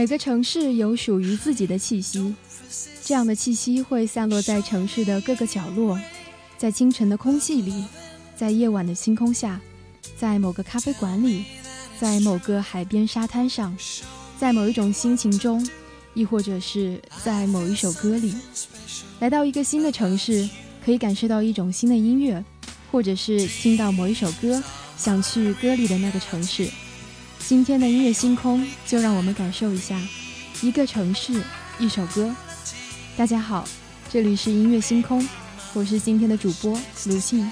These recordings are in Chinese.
每个城市有属于自己的气息，这样的气息会散落在城市的各个角落，在清晨的空气里，在夜晚的星空下，在某个咖啡馆里，在某个海边沙滩上，在某一种心情中，亦或者是在某一首歌里。来到一个新的城市，可以感受到一种新的音乐，或者是听到某一首歌，想去歌里的那个城市。今天的音乐星空，就让我们感受一下一个城市，一首歌。大家好，这里是音乐星空，我是今天的主播卢信。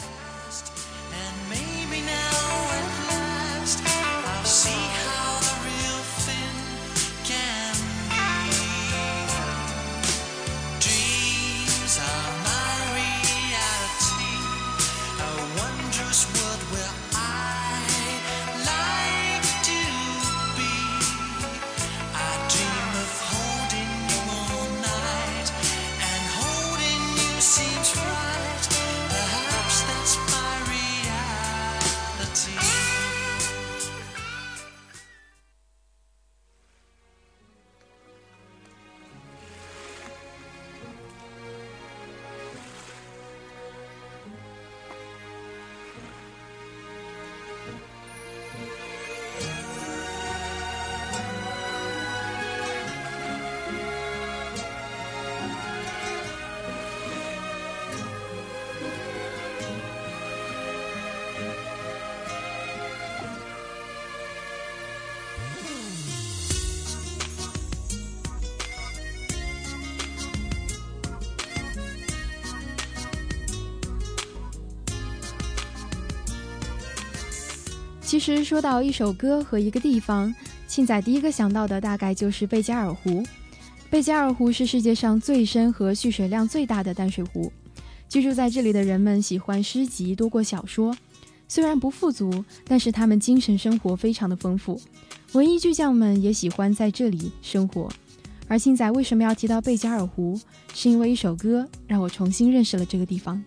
其实说到一首歌和一个地方，庆仔第一个想到的大概就是贝加尔湖。贝加尔湖是世界上最深和蓄水量最大的淡水湖。居住在这里的人们喜欢诗集多过小说，虽然不富足，但是他们精神生活非常的丰富。文艺巨匠们也喜欢在这里生活。而庆仔为什么要提到贝加尔湖？是因为一首歌让我重新认识了这个地方。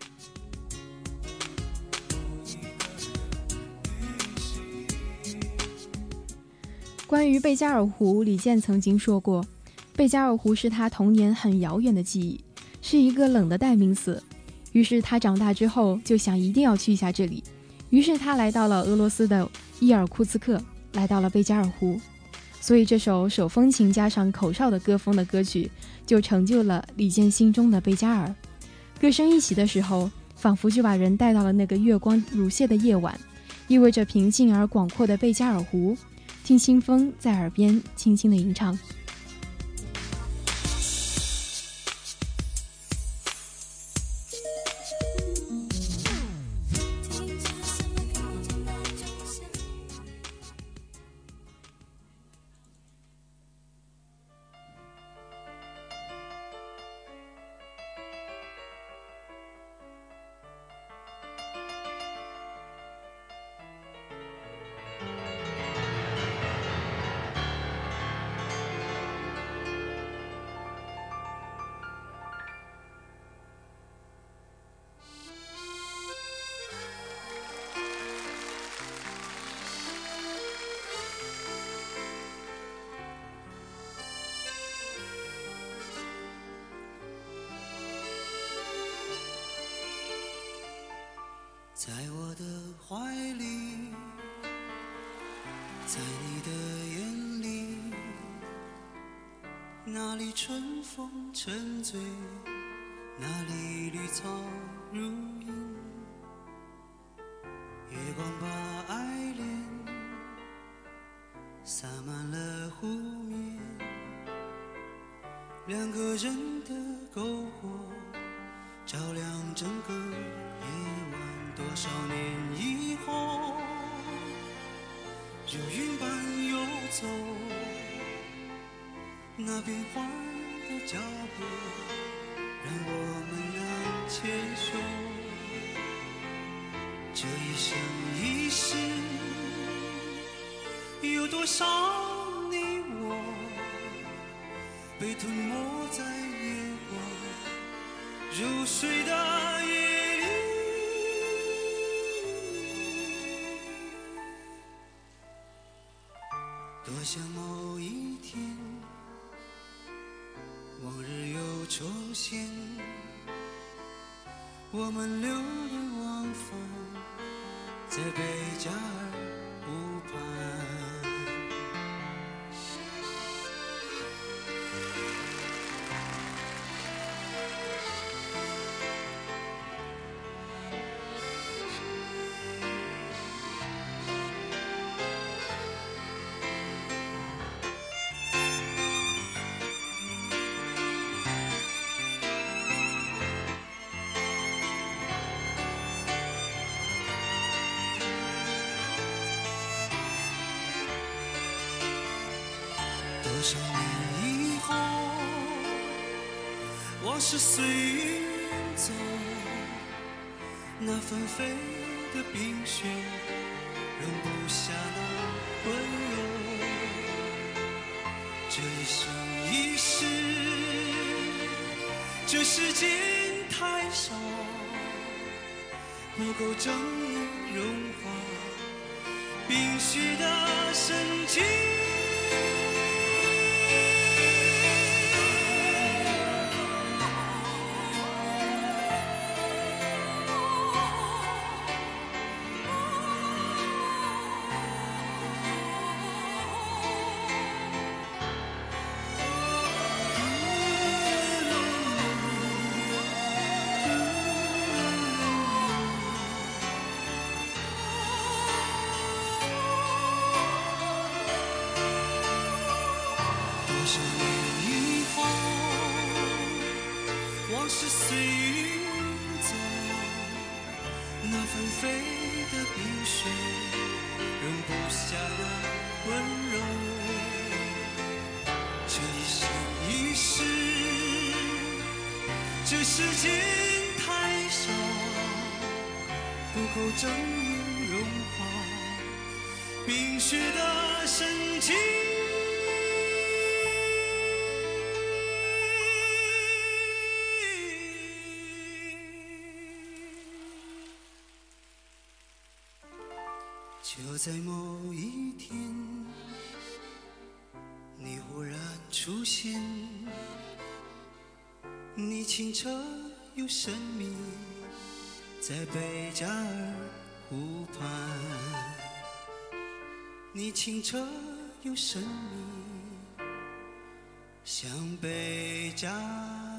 关于贝加尔湖，李健曾经说过，贝加尔湖是他童年很遥远的记忆，是一个冷的代名词。于是他长大之后就想一定要去一下这里，于是他来到了俄罗斯的伊尔库茨克，来到了贝加尔湖。所以这首手风琴加上口哨的歌风的歌曲，就成就了李健心中的贝加尔。歌声一起的时候，仿佛就把人带到了那个月光如泻的夜晚，意味着平静而广阔的贝加尔湖。听清风在耳边轻轻的吟唱。里春风沉醉，那里绿草如茵。是随云走，那纷飞的冰雪容不下那温柔。这一生一世，这时间太少，不够证明融化冰雪的深情。时间太少，不够证明融化冰雪的深情。就在某一天，你忽然出现，你清澈又神秘，在贝加尔湖畔。你清澈又神秘，像贝加尔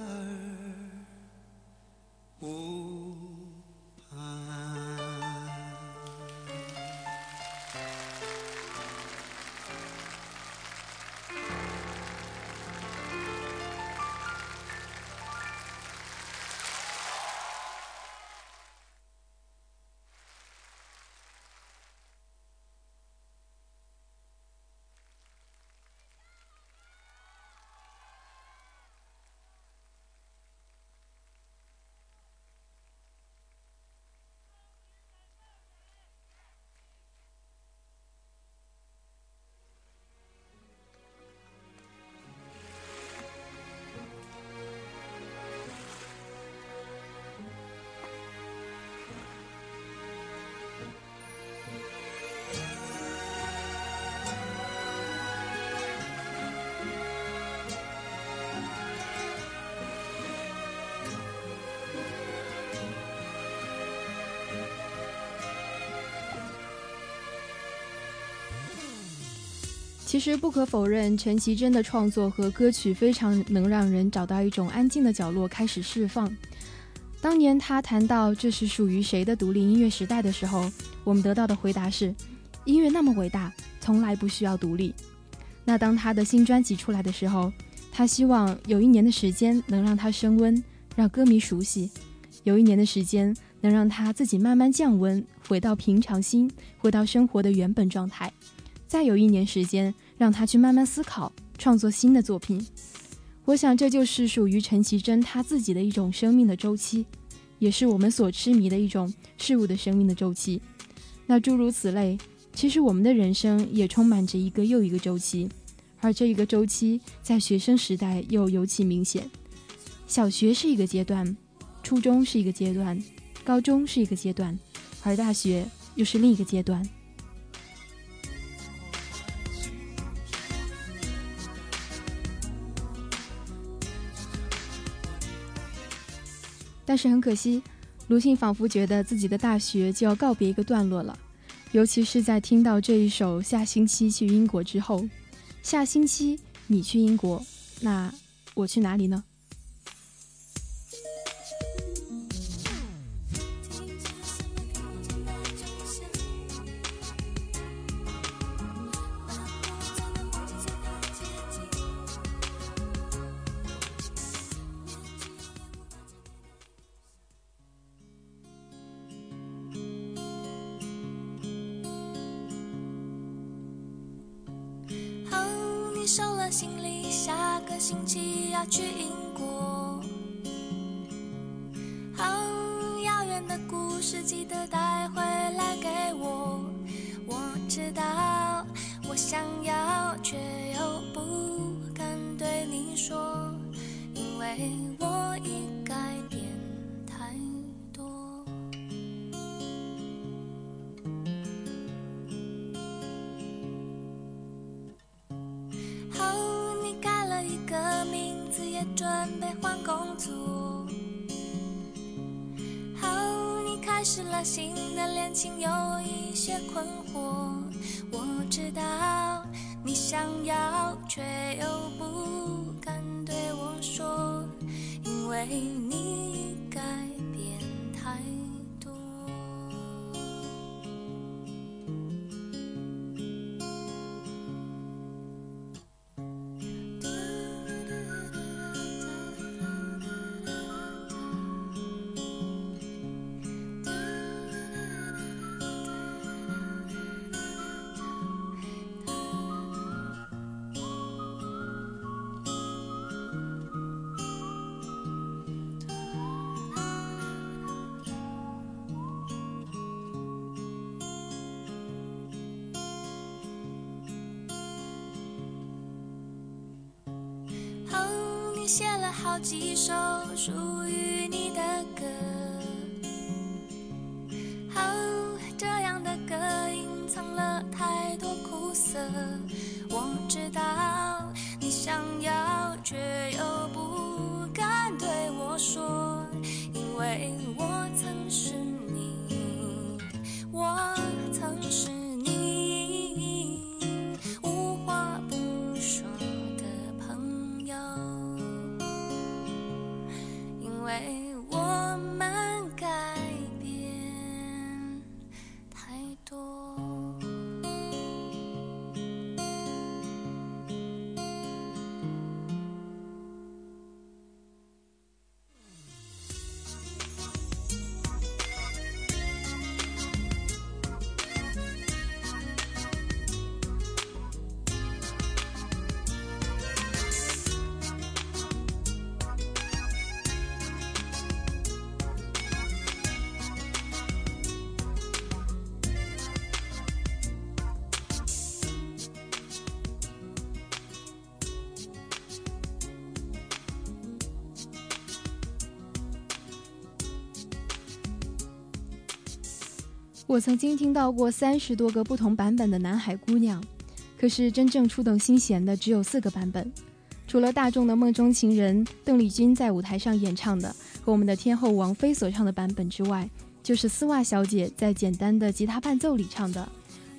其实不可否认，陈绮贞的创作和歌曲非常能让人找到一种安静的角落，开始释放。当年他谈到这是属于谁的独立音乐时代的时候，我们得到的回答是：音乐那么伟大，从来不需要独立。那当他的新专辑出来的时候，他希望有一年的时间能让它升温，让歌迷熟悉；有一年的时间能让他自己慢慢降温，回到平常心，回到生活的原本状态；再有一年时间让他去慢慢思考，创作新的作品。我想，这就是属于陈绮贞她自己的一种生命的周期，也是我们所痴迷的一种事物的生命的周期。那诸如此类，其实我们的人生也充满着一个又一个周期，而这一个周期在学生时代又尤其明显。小学是一个阶段，初中是一个阶段，高中是一个阶段，而大学又是另一个阶段。但是很可惜，卢信仿佛觉得自己的大学就要告别一个段落了，尤其是在听到这一首《下星期去英国》之后。下星期你去英国，那我去哪里呢？去英国。哦，遥远的故事记得带回来给我。我知道我想要，却又不敢对你说，因为我。换工作，好，你开始了新的恋情，有一些困惑。我知道你想要，几首属于我们我曾经听到过三十多个不同版本的《南海姑娘》，可是真正触动心弦的只有四个版本。除了大众的梦中情人邓丽君在舞台上演唱的和我们的天后王菲所唱的版本之外，就是丝袜小姐在简单的吉他伴奏里唱的。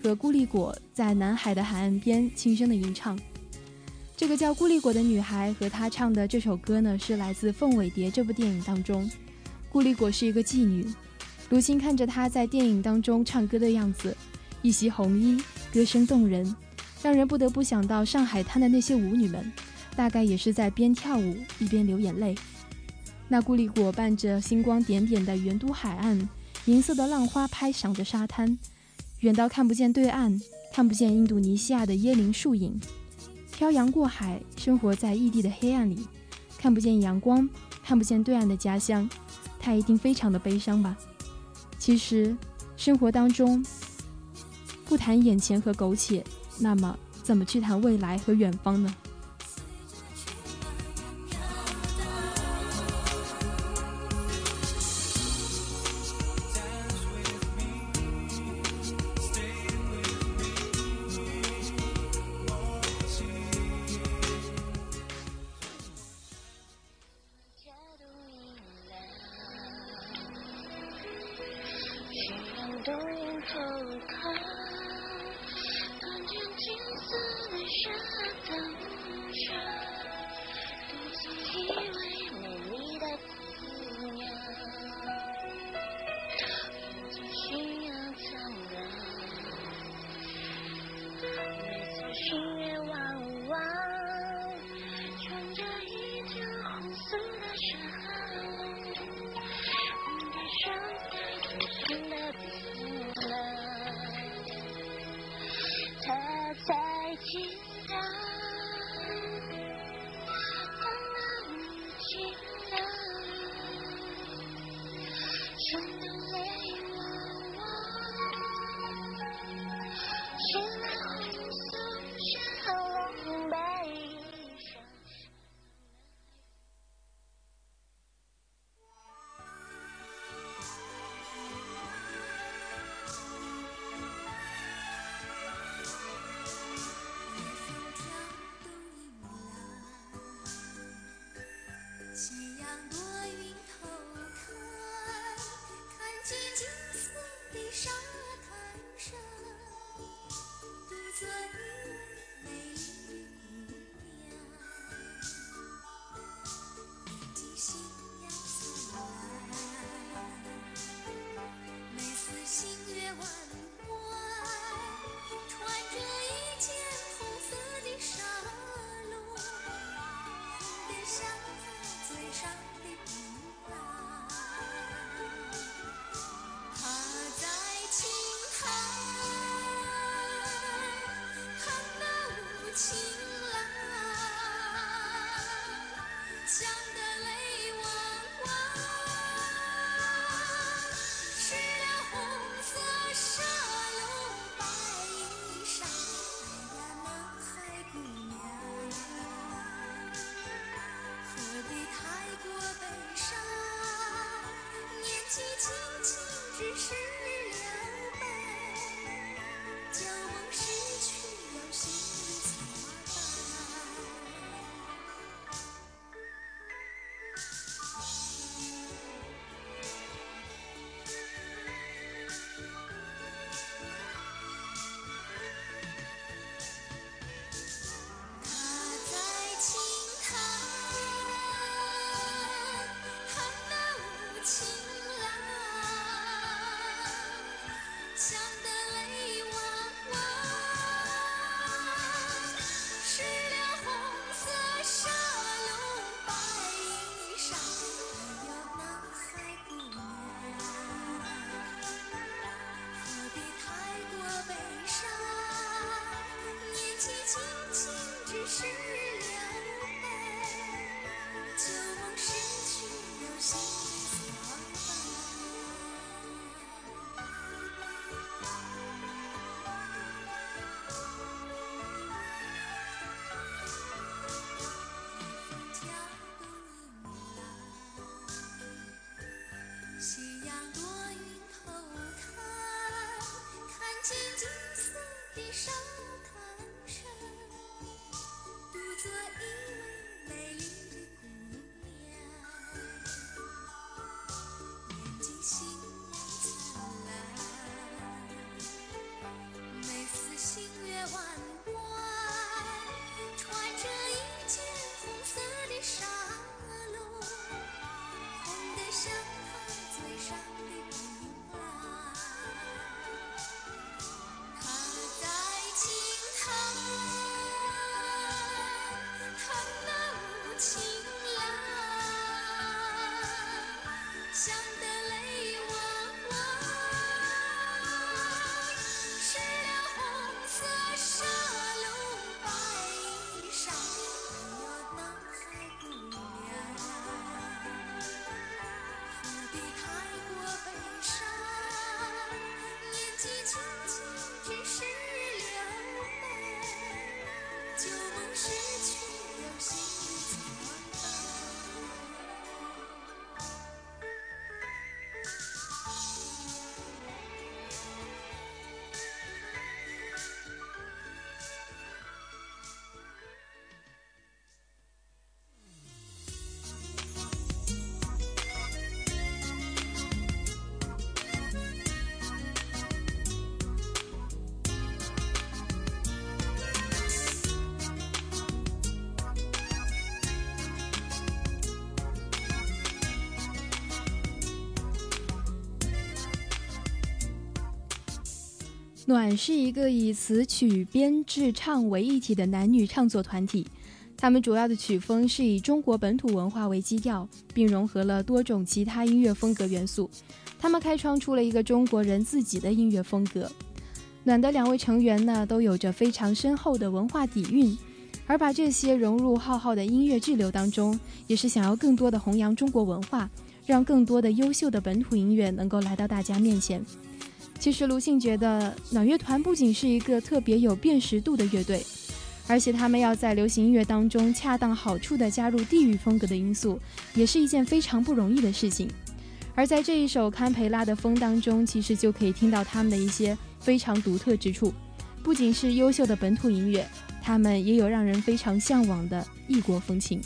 和孤立果在南海的海岸边轻声的吟唱。这个叫孤立果的女孩和她唱的这首歌呢，是来自《凤尾蝶》这部电影当中。孤立果是一个妓女，如今看着她在电影当中唱歌的样子，一袭红衣，歌声动人，让人不得不想到上海滩的那些舞女们，大概也是在边跳舞一边流眼泪。那孤立果伴着星光点点的圆都海岸，银色的浪花拍响着沙滩，远到看不见对岸，看不见印度尼西亚的椰林树影。漂洋过海，生活在异地的黑暗里，看不见阳光，看不见对岸的家乡，他一定非常的悲伤吧？其实，生活当中不谈眼前和苟且，那么怎么去谈未来和远方呢？暖是一个以词曲编制唱为一体的男女唱作团体，他们主要的曲风是以中国本土文化为基调，并融合了多种其他音乐风格元素。他们开创出了一个中国人自己的音乐风格。暖的两位成员呢，都有着非常深厚的文化底蕴，而把这些融入浩浩的音乐巨流当中，也是想要更多的弘扬中国文化，让更多的优秀的本土音乐能够来到大家面前。其实卢信觉得，暖乐团不仅是一个特别有辨识度的乐队，而且他们要在流行音乐当中恰当好处地加入地域风格的因素，也是一件非常不容易的事情。而在这一首《堪培拉的风》当中，其实就可以听到他们的一些非常独特之处，不仅是优秀的本土音乐，他们也有让人非常向往的异国风情。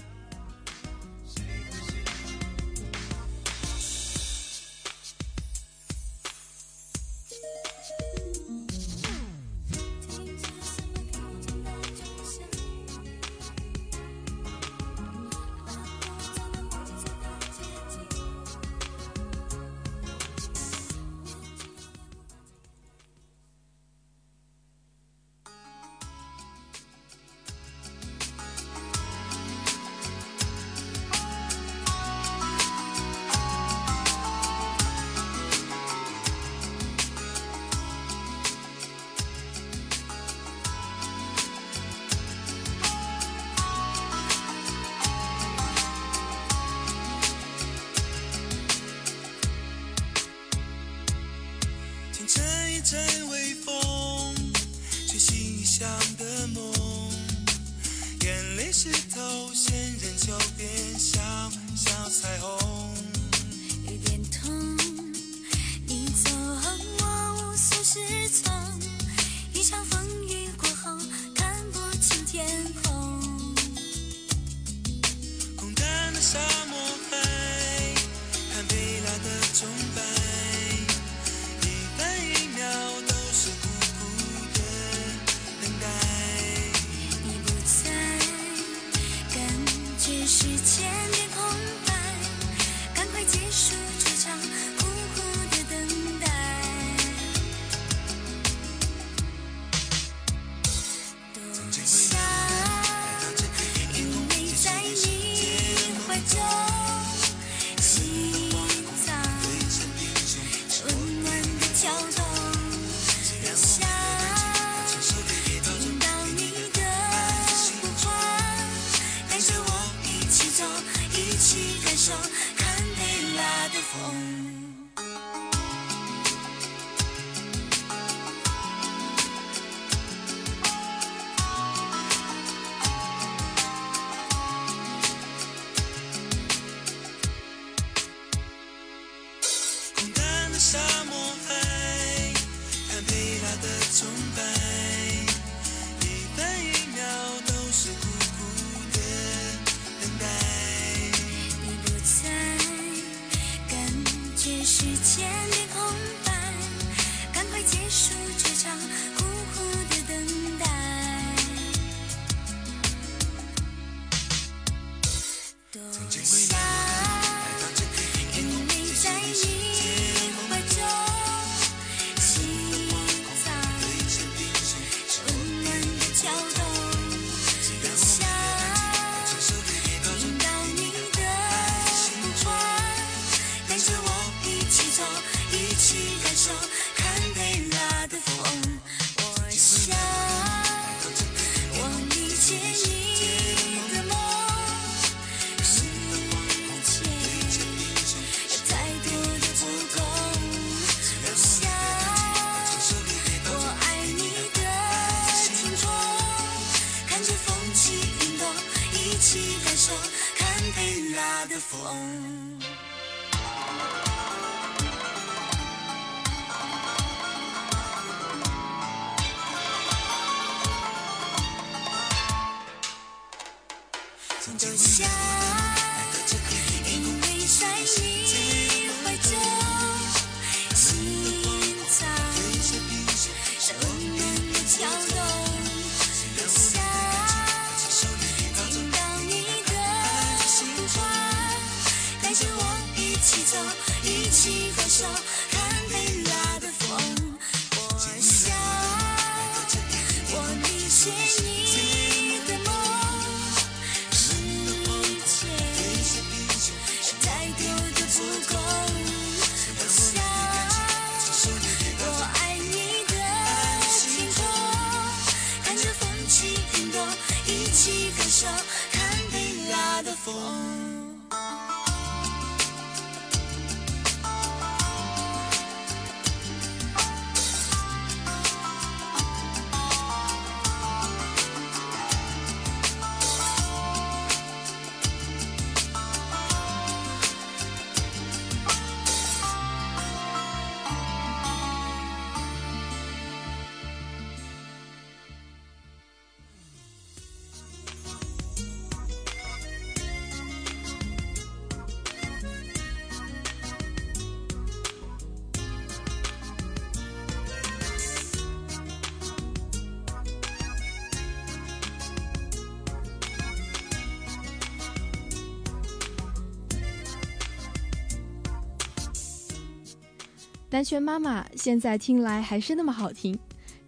南拳妈妈现在听来还是那么好听，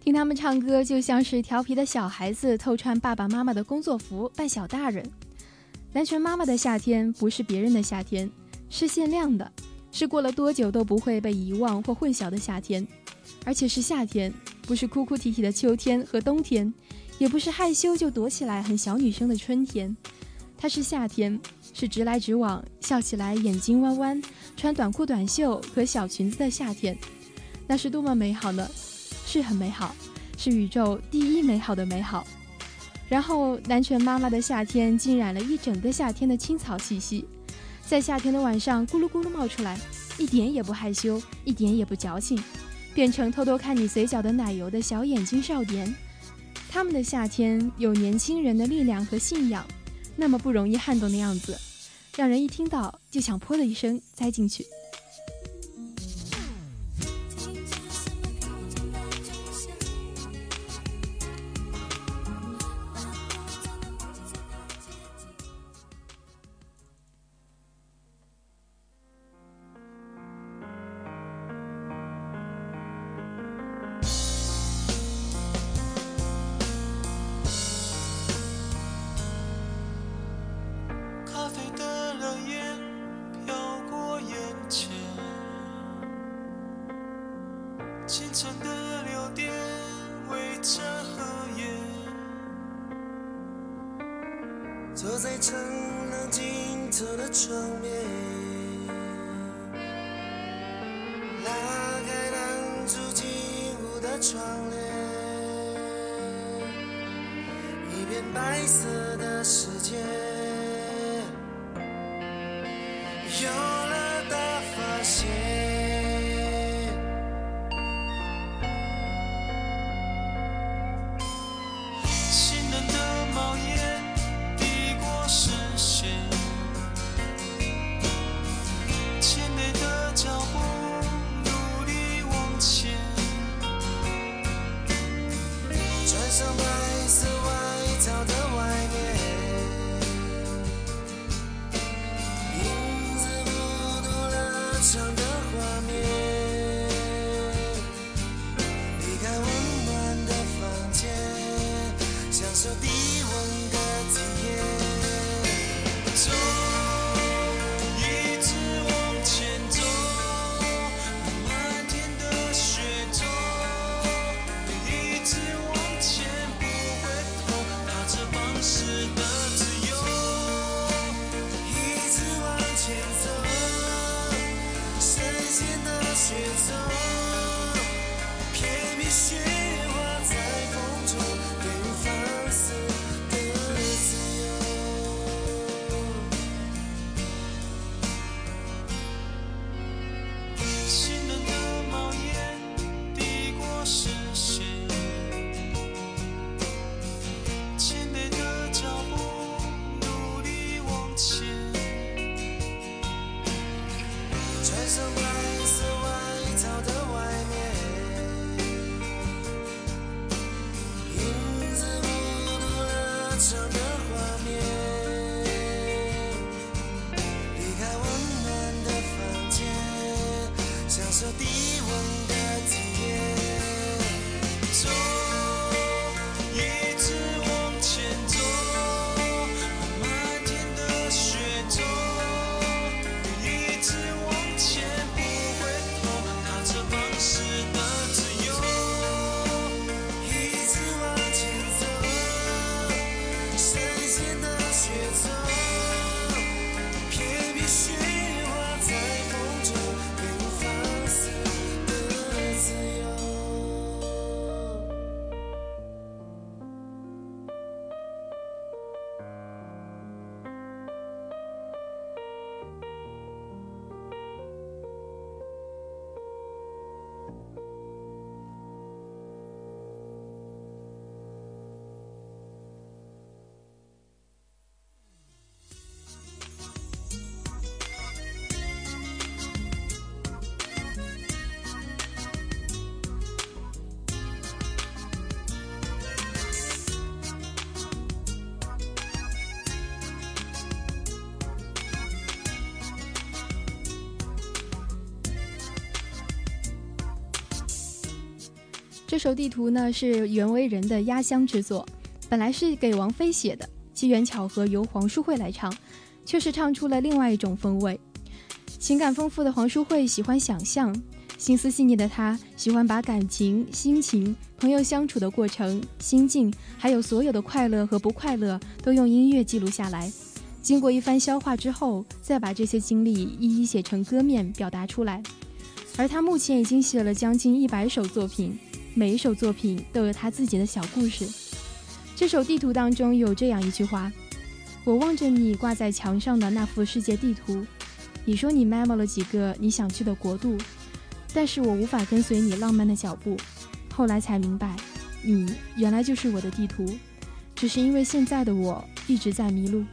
听他们唱歌就像是调皮的小孩子偷穿爸爸妈妈的工作服扮小大人。南拳妈妈的夏天不是别人的夏天，是限量的，是过了多久都不会被遗忘或混淆的夏天，而且是夏天，不是哭哭啼啼的秋天和冬天，也不是害羞就躲起来很小女生的春天，它是夏天。是直来直往，笑起来眼睛弯弯，穿短裤短袖和小裙子的夏天，那是多么美好呢？是很美好，是宇宙第一美好的美好。然后南拳妈妈的夏天浸染了一整个夏天的青草气息，在夏天的晚上咕噜咕噜冒出来，一点也不害羞，一点也不矫情，变成偷偷看你嘴角的奶油的小眼睛少年。他们的夏天有年轻人的力量和信仰。那么不容易撼动的样子，让人一听到就想泼的一声栽进去。首地图呢是袁惟仁的压箱之作，本来是给王菲写的，机缘巧合由黄淑慧来唱，却是唱出了另外一种风味。情感丰富的黄淑慧喜欢想象，心思细腻的她喜欢把感情、心情、朋友相处的过程、心境，还有所有的快乐和不快乐，都用音乐记录下来。经过一番消化之后，再把这些经历一一写成歌面表达出来。而他目前已经写了将近一百首作品，每一首作品都有他自己的小故事。这首地图当中有这样一句话：“我望着你挂在墙上的那幅世界地图，你说你 memo 了几个你想去的国度，但是我无法跟随你浪漫的脚步。后来才明白，你原来就是我的地图，只是因为现在的我一直在迷路。”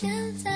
现在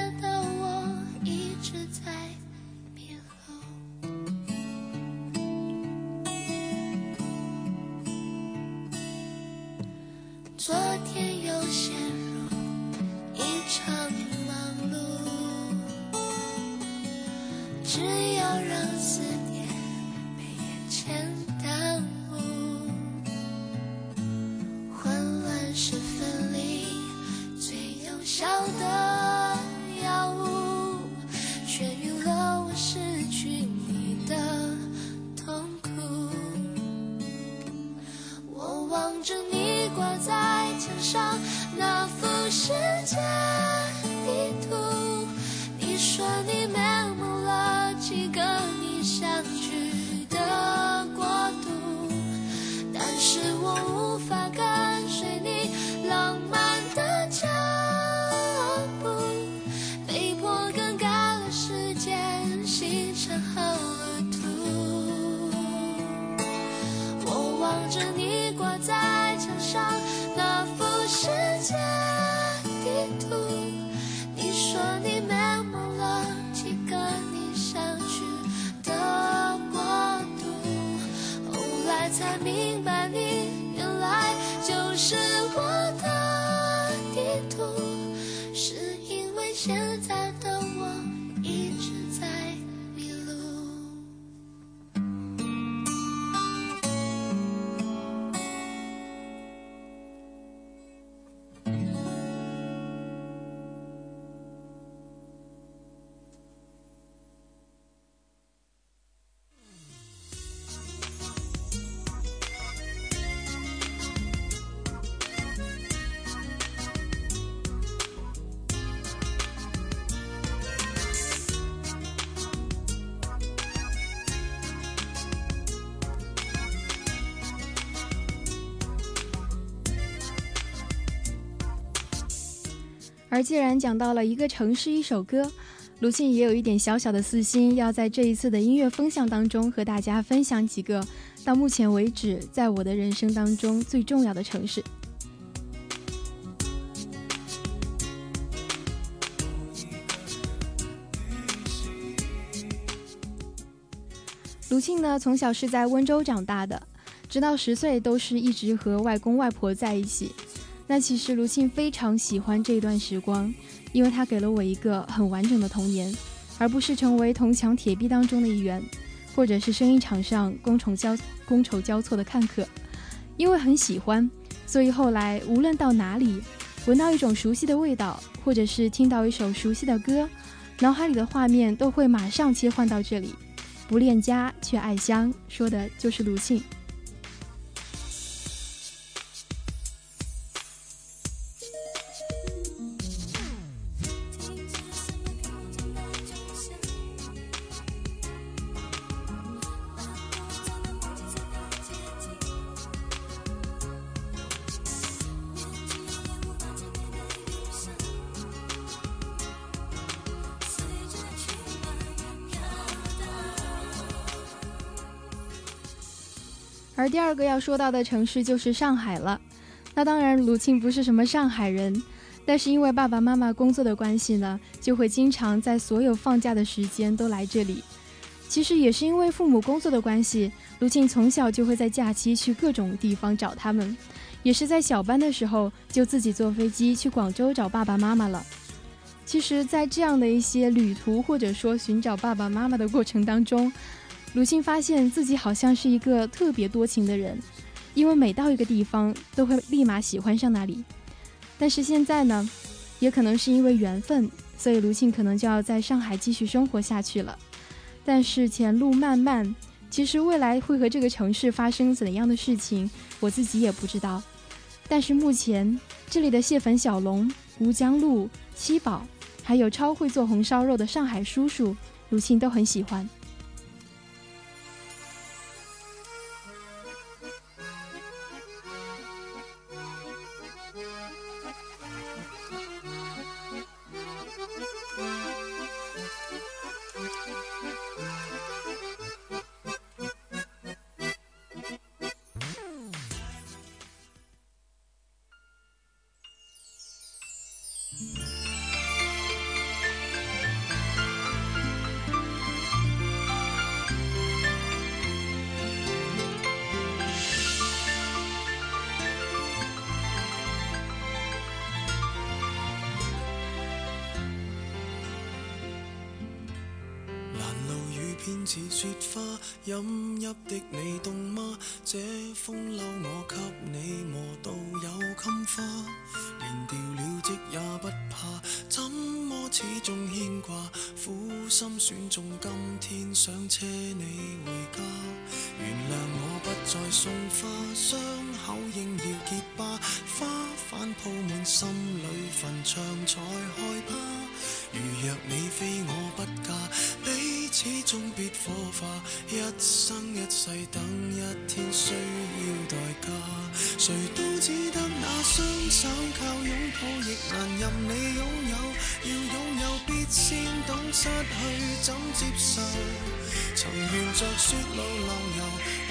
而既然讲到了一个城市一首歌，卢庆也有一点小小的私心，要在这一次的音乐风向当中和大家分享几个到目前为止在我的人生当中最重要的城市。卢庆呢，从小是在温州长大的，直到十岁都是一直和外公外婆在一起。那其实卢庆非常喜欢这段时光，因为他给了我一个很完整的童年，而不是成为铜墙铁壁当中的一员，或者是生意场上觥筹交觥筹交错的看客。因为很喜欢，所以后来无论到哪里，闻到一种熟悉的味道，或者是听到一首熟悉的歌，脑海里的画面都会马上切换到这里。不恋家却爱乡，说的就是卢庆。而第二个要说到的城市就是上海了。那当然，鲁庆不是什么上海人，但是因为爸爸妈妈工作的关系呢，就会经常在所有放假的时间都来这里。其实也是因为父母工作的关系，卢庆从小就会在假期去各种地方找他们，也是在小班的时候就自己坐飞机去广州找爸爸妈妈了。其实，在这样的一些旅途或者说寻找爸爸妈妈的过程当中，鲁迅发现自己好像是一个特别多情的人，因为每到一个地方都会立马喜欢上那里。但是现在呢，也可能是因为缘分，所以卢沁可能就要在上海继续生活下去了。但是前路漫漫，其实未来会和这个城市发生怎样的事情，我自己也不知道。但是目前这里的蟹粉小龙、吴江路、七宝，还有超会做红烧肉的上海叔叔，卢沁都很喜欢。的你冻吗？这风褛我给你磨到有襟花，连掉了职也不怕，怎么始终牵挂？苦心选中今天想车你回家，原谅我不再送花，伤口应要结疤，花瓣铺满心里坟场才害怕。如若你非我不嫁。始终别火化，一生一世等一天需要代价。谁都只得那双手靠拥抱，亦难任你拥有。要拥有，必先懂失去怎接受。曾沿着雪路浪游，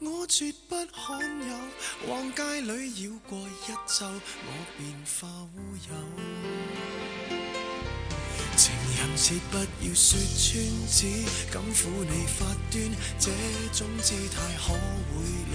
我绝不罕有，往街里绕过一周，我便化乌有。情人节不要说穿，只敢抚你发端，这种姿态可会令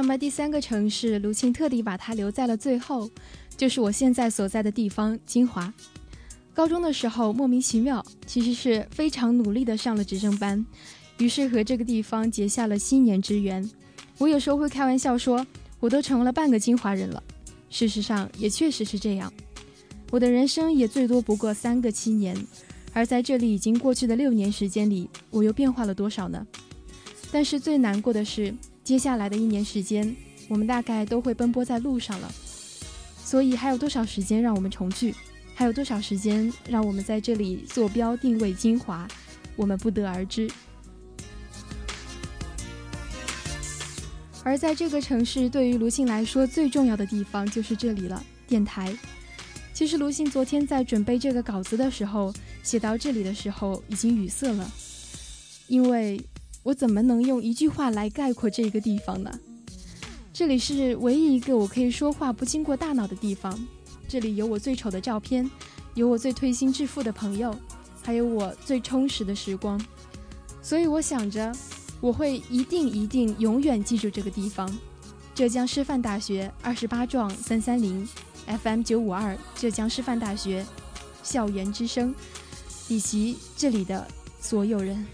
那么第三个城市，卢沁特地把它留在了最后，就是我现在所在的地方——金华。高中的时候莫名其妙，其实是非常努力的上了执政班，于是和这个地方结下了七年之缘。我有时候会开玩笑说，我都成了半个金华人了。事实上也确实是这样，我的人生也最多不过三个七年，而在这里已经过去的六年时间里，我又变化了多少呢？但是最难过的是。接下来的一年时间，我们大概都会奔波在路上了。所以还有多少时间让我们重聚？还有多少时间让我们在这里坐标定位精华？我们不得而知。而在这个城市，对于卢信来说最重要的地方就是这里了——电台。其实卢信昨天在准备这个稿子的时候，写到这里的时候已经语塞了，因为。我怎么能用一句话来概括这个地方呢？这里是唯一一个我可以说话不经过大脑的地方。这里有我最丑的照片，有我最推心置腹的朋友，还有我最充实的时光。所以我想着，我会一定一定永远记住这个地方——浙江师范大学二十八幢三三零 FM 九五二，浙江师范大学校园之声，以及这里的所有人。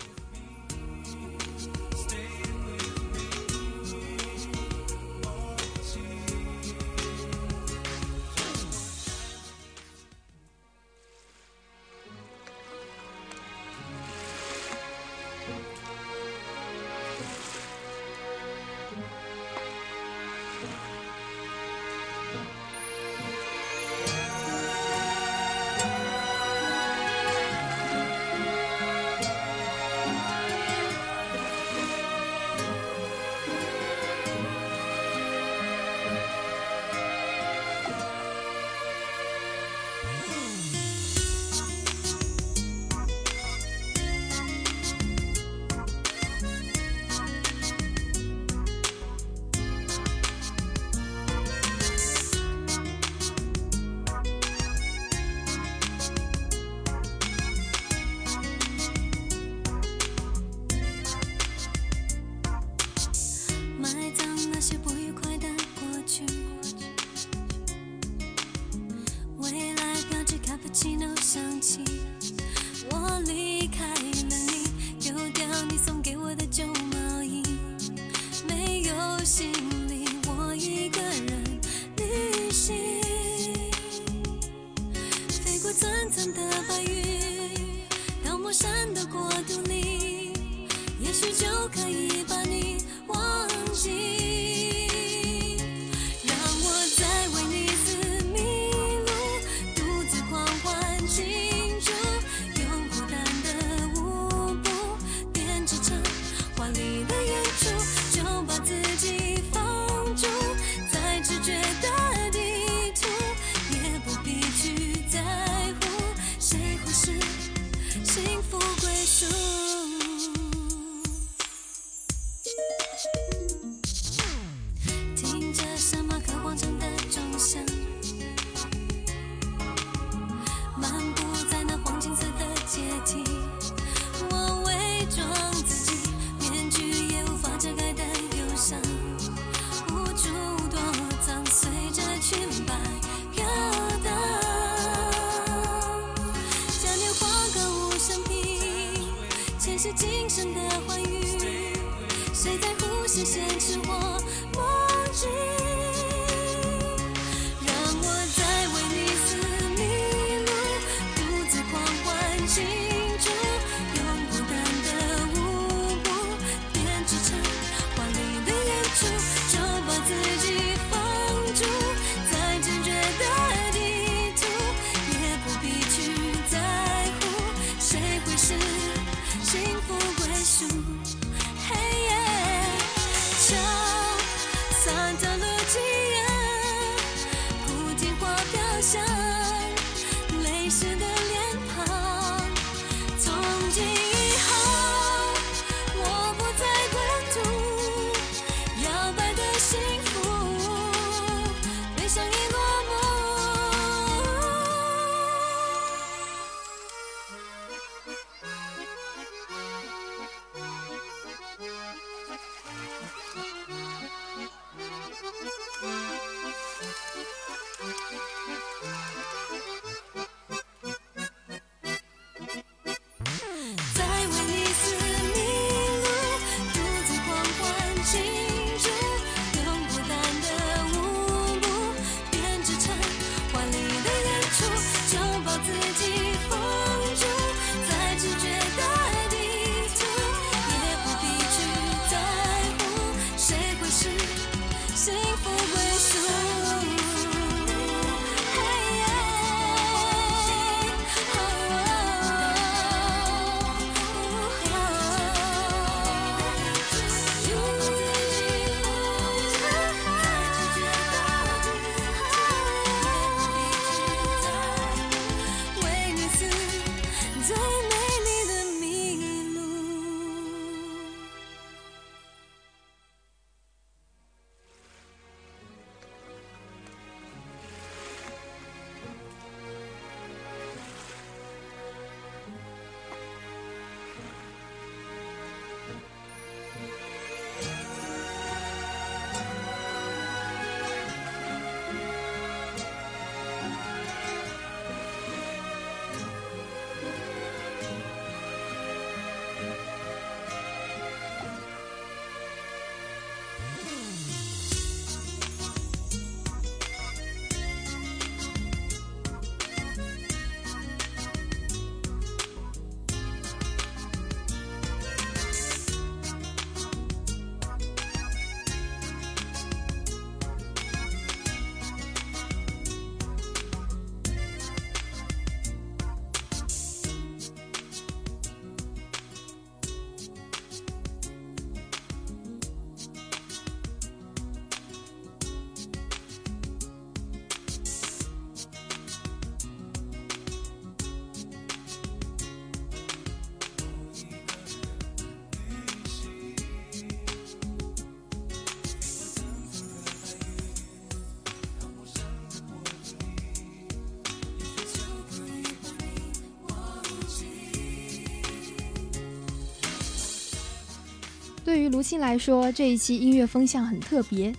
于卢沁来说，这一期音乐风向很特别，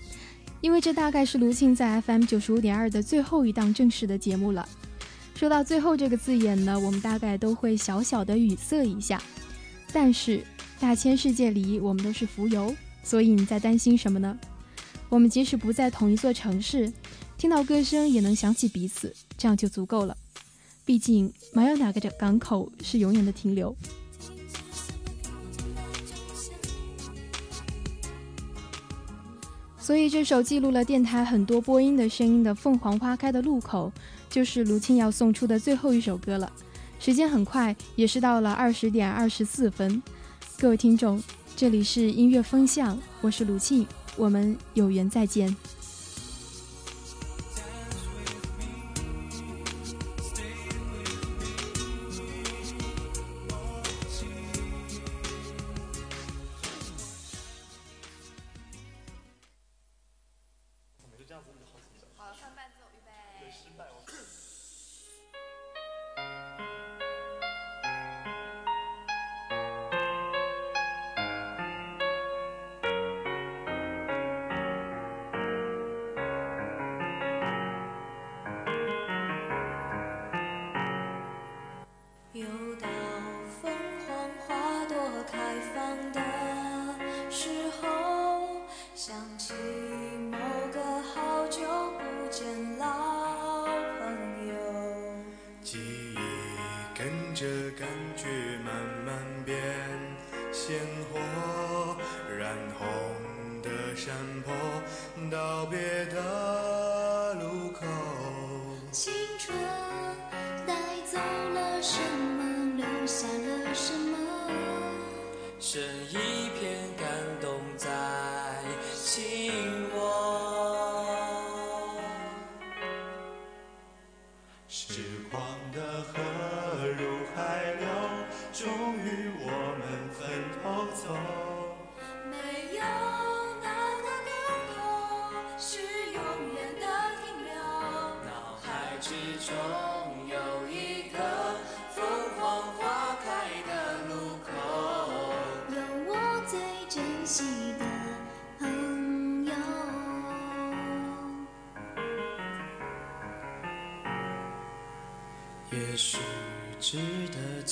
因为这大概是卢沁在 FM 九十五点二的最后一档正式的节目了。说到最后这个字眼呢，我们大概都会小小的语塞一下。但是大千世界里，我们都是浮游，所以你在担心什么呢？我们即使不在同一座城市，听到歌声也能想起彼此，这样就足够了。毕竟没有哪个港口是永远的停留。所以，这首记录了电台很多播音的声音的《凤凰花开的路口》，就是卢沁要送出的最后一首歌了。时间很快，也是到了二十点二十四分。各位听众，这里是音乐风向，我是卢庆，我们有缘再见。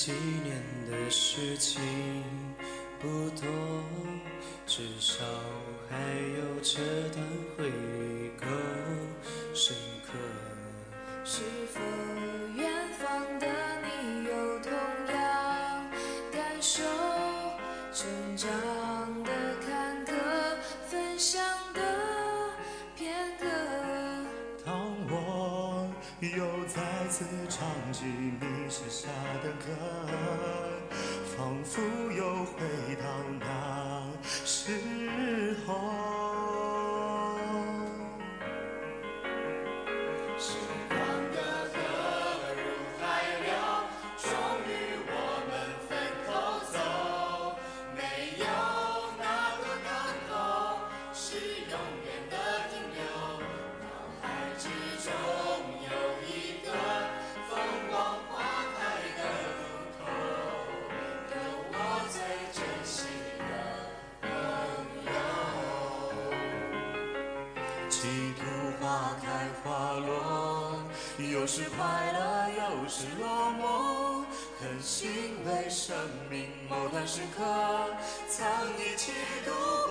几年的事情不多，至少还有这段回忆。又再次唱起你写下的歌，仿佛又回到那时候。生命某段时刻曾一起度过